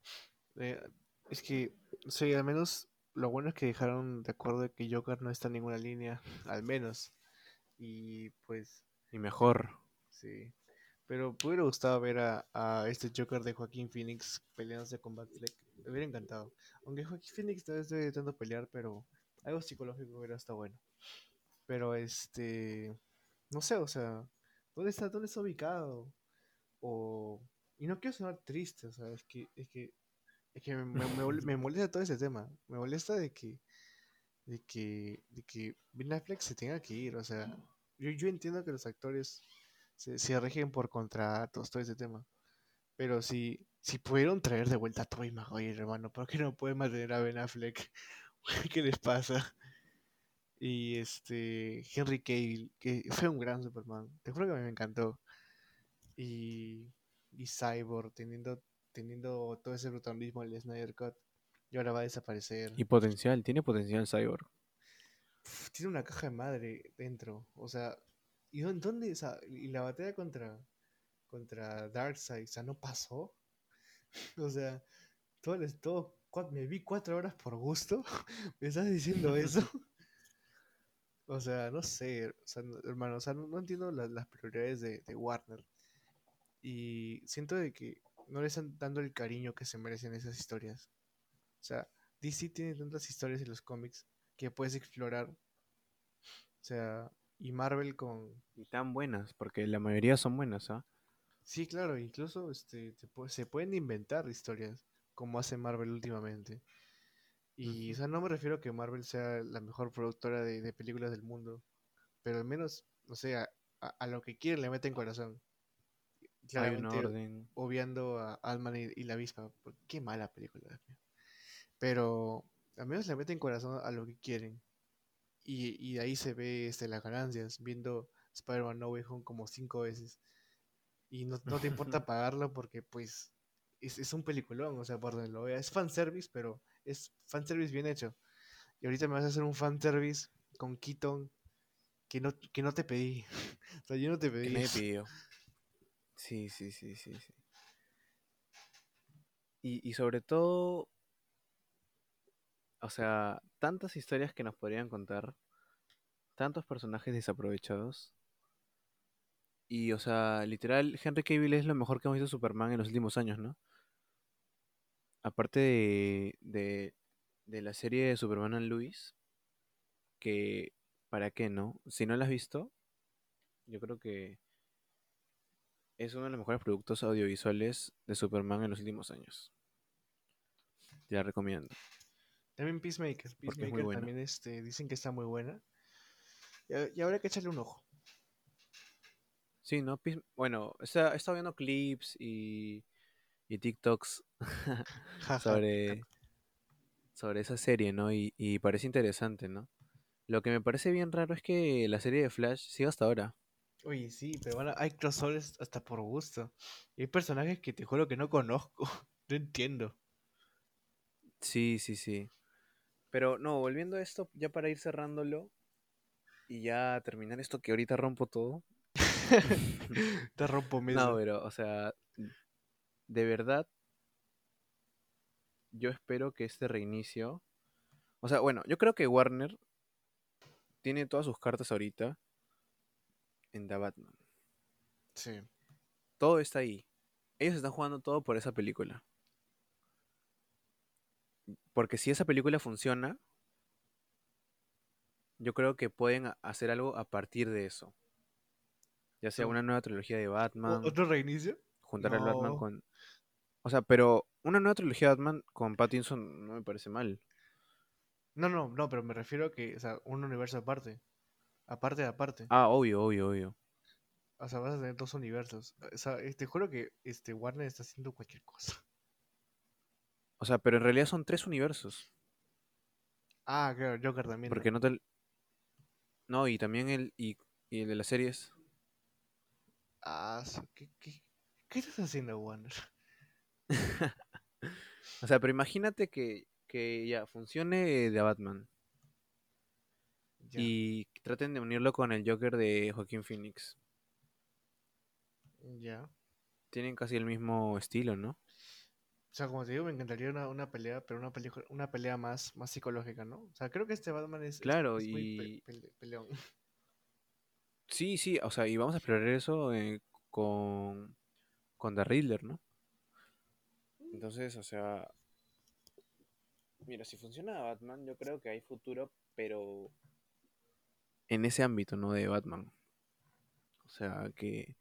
eh, es que, sí, al menos lo bueno es que dejaron de acuerdo de que Joker no está en ninguna línea, al menos. Y pues, Y mejor. sí. Pero me hubiera gustado ver a, a este Joker de Joaquín Phoenix peleándose con Batfleck. Me hubiera encantado. Aunque Joaquín Phoenix no de tanto pelear, pero algo psicológico hubiera estado bueno. Pero este, no sé, o sea, ¿dónde está, dónde está ubicado? O, y no quiero sonar triste, o sea, es que, es que es que me, me, me mol- me molesta todo ese tema. Me molesta de que, de que, de que Ben Affleck se tenga que ir. O sea, yo, yo entiendo que los actores se, se rigen por contratos, todo ese tema. Pero si, si pudieron traer de vuelta a Tobey Maguire, hermano, ¿por qué no pueden mantener a Ben Affleck? ¿Qué les pasa? Y este, Henry Cavill, que fue un gran Superman. Te juro que a mí me encantó. Y, y Cyborg, teniendo, teniendo todo ese protagonismo del Snyder Cut, y ahora va a desaparecer. Y potencial, tiene potencial Cyborg. Tiene una caja de madre dentro. O sea, ¿y dó- dónde? O sea, y la batalla contra, contra Darkseid, o sea, no pasó. O sea, todo, el- todo, me vi cuatro horas por gusto. ¿Me estás diciendo eso? O sea, no sé, o sea, no- hermano, o sea, no, no entiendo la- las prioridades de, de Warner. Y siento de que no le están dando el cariño que se merecen esas historias. O sea, DC tiene tantas historias en los cómics que puedes explorar. O sea, y Marvel con... Y tan buenas, porque la mayoría son buenas, ¿ah? Sí, claro, incluso este, te se pueden inventar historias, como hace Marvel últimamente. Y, o sea, no me refiero a que Marvel sea la mejor productora de, de películas del mundo, pero al menos, no sé, a, a- a lo que quieren le meten corazón. Hay un orden. obviando a Ant-Man y, y la avispa, qué mala película. Pero al menos le meten corazón a lo que quieren. Y, y de ahí se ve este, las ganancias, viendo Spider-Man No Way Home como cinco veces. Y no, no te importa pagarlo porque pues es, es un peliculón, o sea, por donde lo veas. Es fanservice, pero es fanservice bien hecho. Y ahorita me vas a hacer un fanservice con Keaton que no, que no te pedí. o sea, yo no te Que pedí. nadie eso. pidió. Sí, sí, sí, sí, sí. Y, y sobre todo, o sea, tantas historias que nos podrían contar, tantos personajes desaprovechados. Y, o sea, literal, Henry Cavill es lo mejor que hemos visto Superman en los últimos años, ¿no? Aparte de, de, de la serie de Superman and Lois, que, ¿para qué no? Si no la has visto, yo creo que es uno de los mejores productos audiovisuales de Superman en los últimos años. Te la recomiendo. También Peacemaker. Es Peacemaker buena. también este, dicen que está muy buena. Y, y habrá que echarle un ojo. Sí, ¿no? Peace- Bueno, está- he estado viendo clips y, y TikToks sobre, sobre esa serie, ¿no? Y, y parece interesante, ¿no? Lo que me parece bien raro es que la serie de Flash siga hasta ahora. Oye, sí, pero bueno, hay crossovers hasta por gusto. Y hay personajes que te juro que no conozco. No entiendo. Sí, sí, sí. Pero no, volviendo a esto, ya para ir cerrándolo y ya terminar esto que ahorita rompo todo. Te rompo mesa. No, pero, o sea, de verdad, yo espero que este reinicio. O sea, bueno, yo creo que Warner tiene todas sus cartas ahorita en The Batman. Sí. Todo está ahí. Ellos están jugando todo por esa película. Porque si esa película funciona, yo creo que pueden hacer algo a partir de eso. Ya sea una nueva trilogía de ¿O- Batman, ¿Otro reinicio? juntar al Batman con... O sea, pero una nueva trilogía de Batman con Pattinson no me parece mal. No, no, no, pero me refiero a que, o sea, un universo aparte. Aparte de aparte. Ah, obvio, obvio, obvio. O sea, vas a tener dos universos. O sea, eh, te juro que este Warner está haciendo cualquier cosa. O sea, pero en realidad son tres universos. Ah, claro, Joker también. ¿no? Porque no te... No, y también el... Y, y el de las series. Ah, ¿qué, qué, qué estás haciendo, Warner? O sea, pero imagínate que, que ya funcione de Batman. Y traten de unirlo con el Joker de Joaquín Phoenix. ya. Tienen casi el mismo estilo, ¿no? O sea, como te digo, me encantaría una, una pelea, pero una, pelea una pelea más, más psicológica, ¿no? O sea, creo que este Batman es, Claro, es muy pe- y- pele- peleón. Sí, sí, o sea, y vamos a explorar eso eh, con, con The Riddler, ¿no? Entonces, o sea, mira, si funciona Batman, yo creo que hay futuro, pero en ese ámbito, ¿no? De Batman. O sea, que,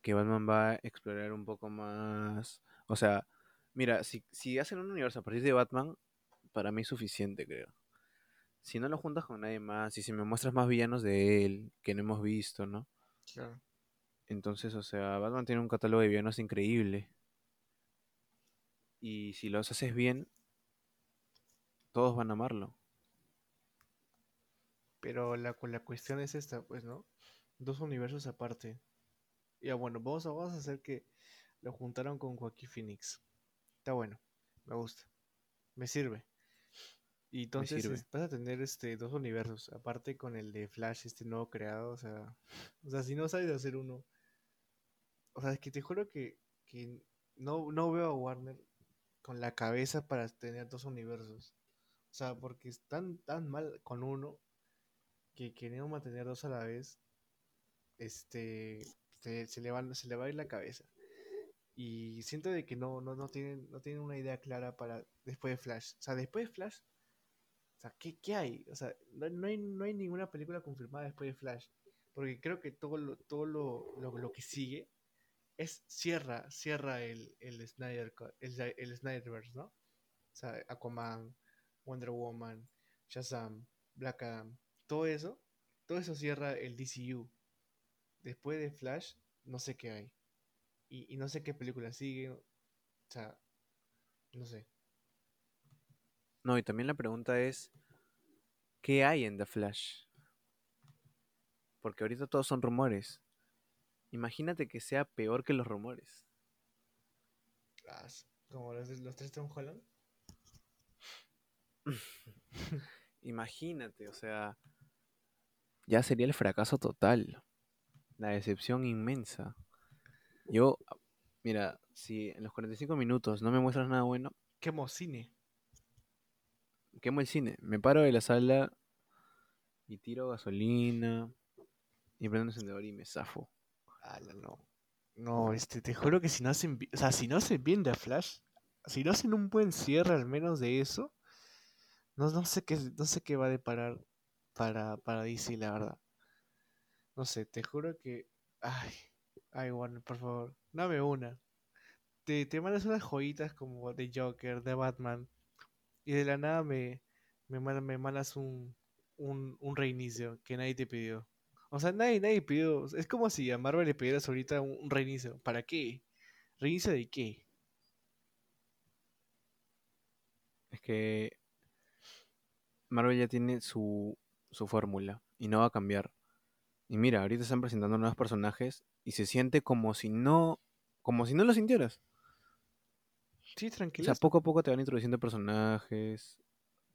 que Batman va a explorar un poco más. O sea, mira, si, si hacen un universo a partir de Batman, para mí es suficiente, creo. Si no lo juntas con nadie más, y si me muestras más villanos de él que no hemos visto, ¿no? Claro. Entonces, o sea, Batman tiene un catálogo de villanos increíble. Y si los haces bien, todos van a amarlo. Pero la, la cuestión es esta, pues, ¿no? Dos universos aparte. Ya bueno, vamos a, vamos a hacer que lo juntaron con Joaquín Phoenix. Está bueno, me gusta. Me sirve. Y entonces sirve. es- vas a tener este dos universos, aparte con el de Flash, este nuevo creado, o sea, o sea, si no sabes hacer uno, o sea, es que te juro que, que no, no veo a Warner con la cabeza para tener dos universos. O sea, porque están tan mal con uno que queriendo mantener dos a la vez, este, se, le va, se le va a ir la cabeza. Y siento de que no, no, no tienen, no tienen una idea clara para después de Flash. O sea, después de Flash, o sea, ¿qué, qué hay? O sea, no, no hay, no hay ninguna película confirmada después de Flash. Porque creo que todo lo, todo lo, lo, que sigue es cierra, cierra el, el Snyder el, el Snyderverse, ¿no? O sea, Aquaman, Wonder Woman, Shazam, Black Adam, todo eso, todo eso cierra el DCU. Después de Flash, no sé qué hay. Y, y no sé qué película sigue. O sea, no sé. No, y también la pregunta es, ¿qué hay en The Flash? Porque ahorita todos son rumores. Imagínate que sea peor que los rumores. Como los, los tres Tom Holland. Imagínate, o sea, ya sería el fracaso total. La decepción inmensa. Yo, mira, si en los 45 minutos no me muestras nada bueno, Quemo cine. quemo el cine. Me paro de la sala y tiro gasolina y prendo un encendedor y me zafo. Ala, no. No, este, te juro que si no hacen, o sea, si no hacen bien The Flash, si no hacen un buen cierre al menos de eso, no, no sé qué, no sé qué va a deparar para, para DC, la verdad. No sé, te juro que, ay, ay, por favor, dame una. Te, te mandas unas joyitas como de Joker, de Batman, y de la nada me, me, me mandas un, un, un reinicio que nadie te pidió. O sea, nadie, nadie pidió. Es como si a Marvel le pidieras ahorita un reinicio. ¿Para qué? ¿Reinicio de qué? Es que Marvel ya tiene su, su fórmula y no va a cambiar. Y mira, ahorita están presentando nuevos personajes y se siente como si no, como si no lo sintieras. Sí, O sea, tranquilo. poco a poco te van introduciendo personajes,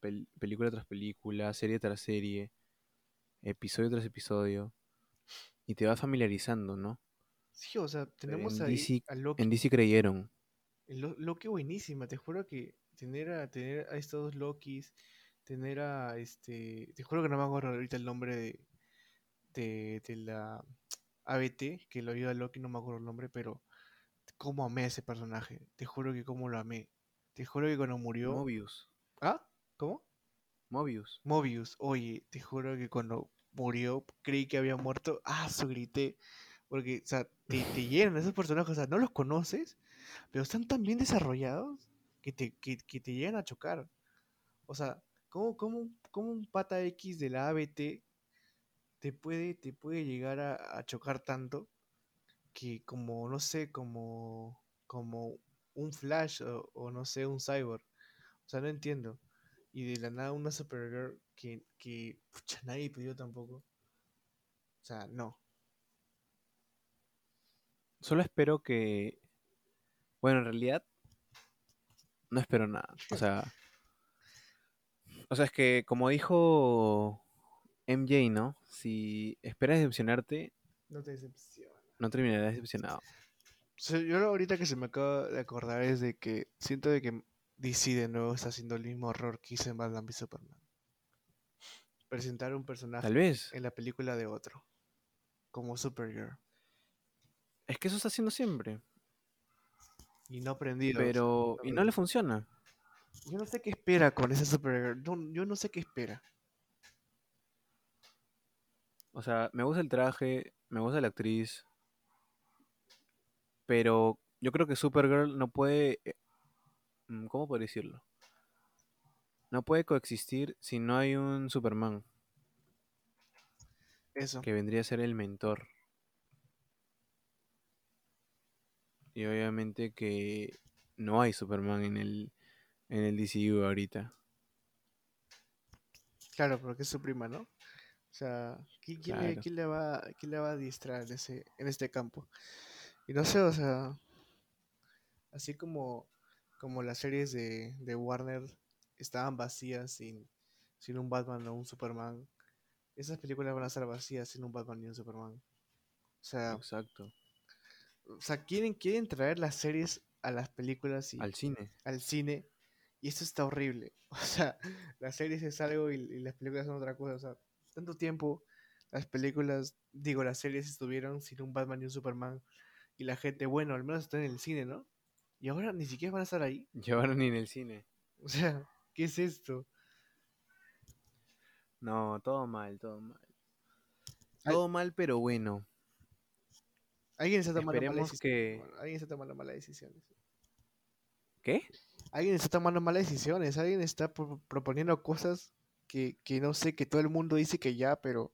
pel- película tras película, serie tras serie, episodio tras episodio, y te vas familiarizando, ¿no? Sí, o sea, tenemos en ahí DC a Loki. En DC creyeron. Lo- Loki buenísima, te juro que tener a, tener a estos dos Lokis, tener a este. Te juro que no me acuerdo ahorita el nombre de, de, de la ABT, que lo ayuda a Loki, no me acuerdo el nombre, pero cómo amé a ese personaje. Te juro que cómo lo amé. Te juro que cuando murió. Mobius. ¿Ah? ¿Cómo? Mobius. Mobius, oye, te juro que cuando murió creí que había muerto. Ah, su grité. Porque, o sea, te, te llenan esos personajes, o sea, no los conoces, pero están tan bien desarrollados que te, que, que te llegan a chocar. O sea, ¿cómo, cómo, cómo un pata X de la ABT te puede, te puede llegar a, a chocar tanto que como, no sé, como, como un Flash o, o no sé, un Cyborg? O sea, no entiendo. Y de la nada una Supergirl que, que pucha, nadie pidió tampoco. O sea, no. Solo espero que. Bueno, en realidad. No espero nada. O sea. O sea, es que como dijo MJ, ¿no? Si esperas decepcionarte, No te decepciona. no terminarás decepcionado. O sea, yo lo ahorita que se me acaba de acordar es de que siento de que DC de nuevo está haciendo el mismo error que hizo en Batman v Superman. Presentar un personaje Tal vez. en la película de otro. Como Supergirl. Es que eso está haciendo siempre. Y no aprendido. Pero. Y no le funciona. Yo no sé qué espera con esa Supergirl. No, yo no sé qué espera. O sea, me gusta el traje, me gusta la actriz. Pero yo creo que Supergirl no puede. eh, mm, ¿Cómo puedo decirlo? No puede coexistir si no hay un Superman, Eso. que vendría a ser el mentor. Y obviamente que no hay Superman en el, en el DCU ahorita. Claro, porque es su prima, ¿no? O sea, ¿qui- ¿quién, le, quién le va, quién le va a distraer en, ese, en este campo? Y no sé, o sea, así como, como las series de, de Warner estaban vacías sin, sin un Batman o un Superman, esas películas van a estar vacías sin un Batman ni un Superman. O sea, Exacto. o sea quieren, quieren traer las series a las películas y Al cine. al cine y esto está horrible. O sea, las series es algo y, y las películas son otra cosa. O sea, tanto tiempo las películas, digo, las series estuvieron sin un Batman y un Superman y la gente, bueno, al menos está en el cine, ¿no? Y ahora ni siquiera van a estar ahí. Llevaron ni en el cine. O sea, ¿qué es esto? No, todo mal, todo mal. Todo mal, pero bueno. Alguien está tomando malas decisiones. que- bueno, alguien está tomando malas decisiones. ¿Qué? Alguien está tomando malas decisiones, alguien está pro- proponiendo cosas que, que no sé, que todo el mundo dice que ya, pero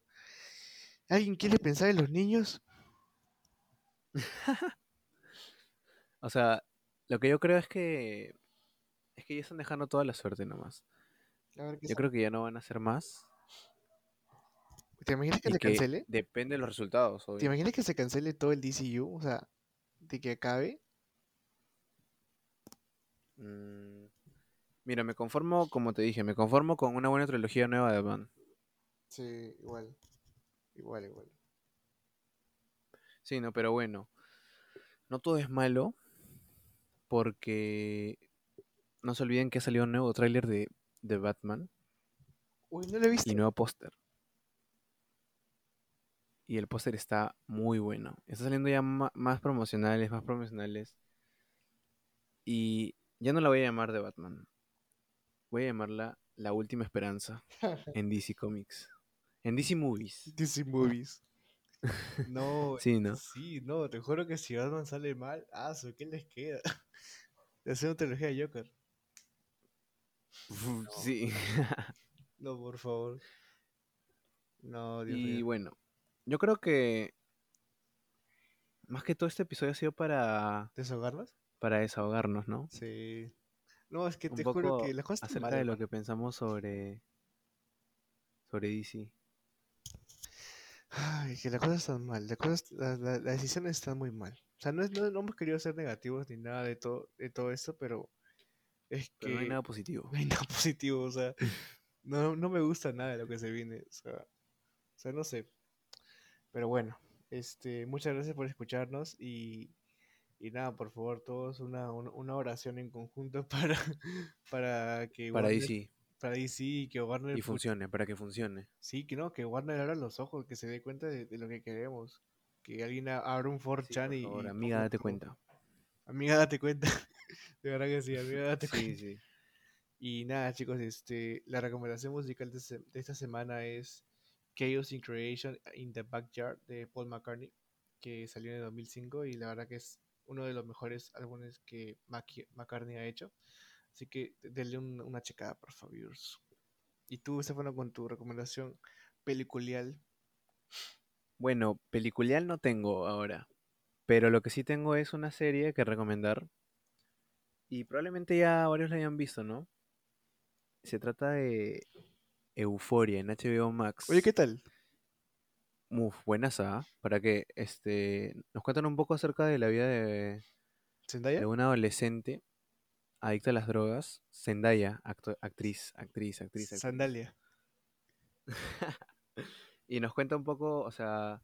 ¿alguien quiere pensar en los niños? O sea, lo que yo creo es que es que ya están dejando toda la suerte nomás. A ver qué Yo creo que ya no van a hacer más ¿Te imaginas que y se que cancele? depende de los resultados, ¿Te obvio. imaginas que se cancele todo el DCU? O sea, de que acabe. Mm, Mira, me conformo, como te dije, me conformo con una buena trilogía nueva de Batman. Sí, igual. Igual, igual. Sí, no, pero bueno, no todo es malo porque no se olviden que ha salido un nuevo tráiler de, de Batman Uy, ¿no lo he visto? y nuevo póster. Y el póster está muy bueno. Está saliendo ya más promocionales, más promocionales. Y ya no la voy a llamar de Batman. Voy a llamarla La Última Esperanza en DC Comics. En DC Movies. DC Movies. No, Sí, ¿no? sí, no, te juro que si Batman sale mal, ah, su, ¿qué les queda? De hacer una trilogía de Joker. Sí. No, por favor. No, Dios Y mío. bueno, yo creo que más que todo este episodio ha sido para, ¿Desahogarnos? Para desahogarnos, ¿no? Sí. No, es que Un te juro que las cosas están acerca mal, de lo que pensamos sobre sobre DC. Ay, que las cosas están mal. Las, cosas, la- la- las decisiones están muy mal. O sea, no, es, no, no hemos querido ser negativos ni nada de todo, de todo esto, pero es Pero no hay nada positivo. no hay nada positivo. O sea, no, no me gusta nada de lo que se viene. O sea, o sea, no sé. Pero bueno, este, muchas gracias por escucharnos y, y nada, por favor, todos una, una, oración en conjunto para, para que Para Warner, DC. para DC y que Warner Y funcione, para que funcione. Sí, que no, que Warner abra los ojos, que se dé cuenta de, de lo que queremos. Que alguien abra un Sí, 4chan por y, favor, amiga, date cuenta. Amiga, date cuenta. De verdad que sí, amiga, date Sí, cuenta. sí. Y nada, chicos, este, la recomendación musical de, se- de esta semana es Chaos in Creation in the Backyard de Paul McCartney, que salió en el 2005 y la verdad que es uno de los mejores álbumes que McCartney ha hecho. Así que denle un- una checada, por favor. Y tú, Estefano, con tu recomendación peliculial. Bueno, peliculial no tengo ahora. Pero lo que sí tengo es una serie que recomendar. Y probablemente ya varios la hayan visto, ¿no? Se trata de Euforia en HBO Max. Oye, ¿qué tal? Uf, buenaza, ¿ah? Para que este, nos cuentan un poco acerca de la vida de, ¿Zendaya? de una adolescente adicta a las drogas. Zendaya, acto- actriz, actriz, actriz, actriz. Sandalia. Y nos cuenta un poco, o sea,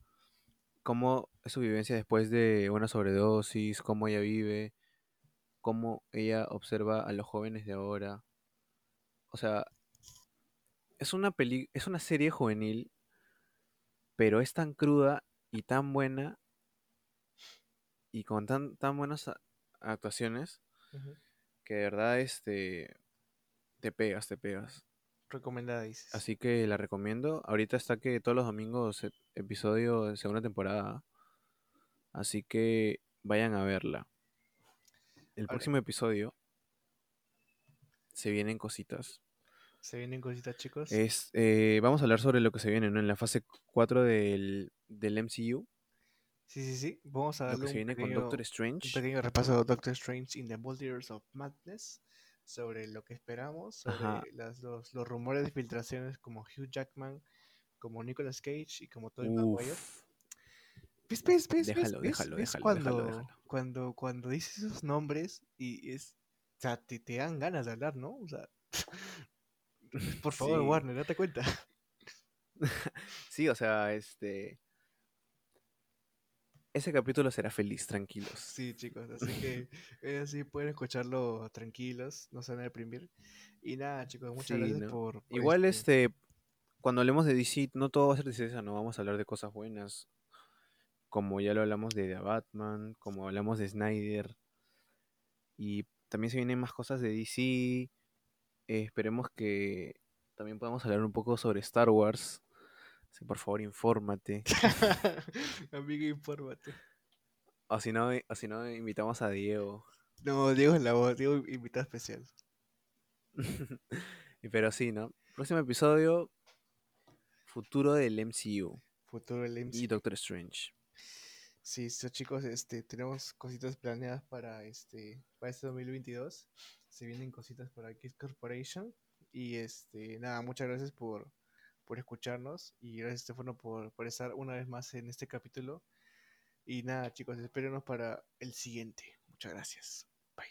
cómo es su vivencia después de una sobredosis, cómo ella vive, cómo ella observa a los jóvenes de ahora. O sea, es una peli es una serie juvenil, pero es tan cruda y tan buena y con tan, tan buenas actuaciones que de verdad este te pegas, te pegas. Recomendada, dices. Así que la recomiendo. Ahorita está que todos los domingos e- episodio de segunda temporada. Así que vayan a verla. El próximo episodio se vienen cositas. Se vienen cositas, chicos. Es, eh, vamos a hablar sobre lo que se viene, ¿no? En la fase 4 del, del MCU. Sí, sí, sí. Vamos a Lo darle que se un viene con pequeño, Doctor un Strange. pequeño repaso de Doctor Strange in the Multiverse of Madness sobre lo que esperamos, sobre las, los, los rumores de filtraciones como Hugh Jackman, como Nicolas Cage y como Tobey Maguire. ¿Ves, ves, ves, ves, Déjalo, ves, déjalo, ves déjalo, cuando, déjalo, déjalo. cuando, cuando dices esos nombres y es, o sea, te, te dan ganas de hablar, ¿no? O sea, por favor, Sí. Warner, date cuenta. Sí, o sea, este. Ese capítulo será feliz, tranquilos. Sí, chicos, así que eh, así pueden escucharlo tranquilos, no se van a deprimir. Y nada, chicos, muchas Sí, gracias ¿no? por, por Igual, este, cuando hablemos de DC, no todo va a ser tristeza, no vamos a hablar de cosas buenas. Como ya lo hablamos de The Batman, como hablamos de Snyder. Y también se vienen más cosas de DC. Eh, esperemos que también podamos hablar un poco sobre Star Wars. Así, por favor, infórmate. Amigo, infórmate. O si no, o si no invitamos a Diego. No, Diego es la voz, Diego invitado especial. Y Pero sí, ¿no? Próximo episodio, futuro del MCU Futuro del y MC. Doctor Strange. Sí, so, chicos, este, tenemos cositas planeadas para este, para este 2022. Se vienen cositas para Kiss Corporation. Y este, nada, muchas gracias por, por escucharnos. Y gracias, Estefano, por, por estar una vez más en este capítulo. Y nada, chicos, espérenos para el siguiente. Muchas gracias. Bye.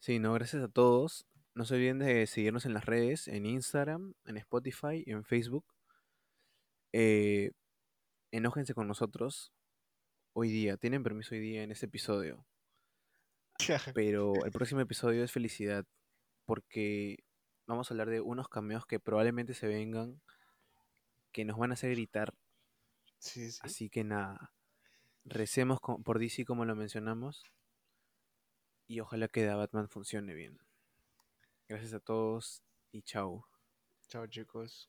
Sí, no, gracias a todos. No se olviden de seguirnos en las redes, en Instagram, en Spotify y en Facebook. Eh, enójense con nosotros hoy día. Tienen permiso hoy día en este episodio. Pero el próximo episodio es felicidad. Porque vamos a hablar de unos cameos que probablemente se vengan. Que nos van a hacer gritar. Sí, sí. Así que nada. Recemos por DC como lo mencionamos. Y ojalá que The Batman funcione bien. Gracias a todos y chao. Chao, chicos.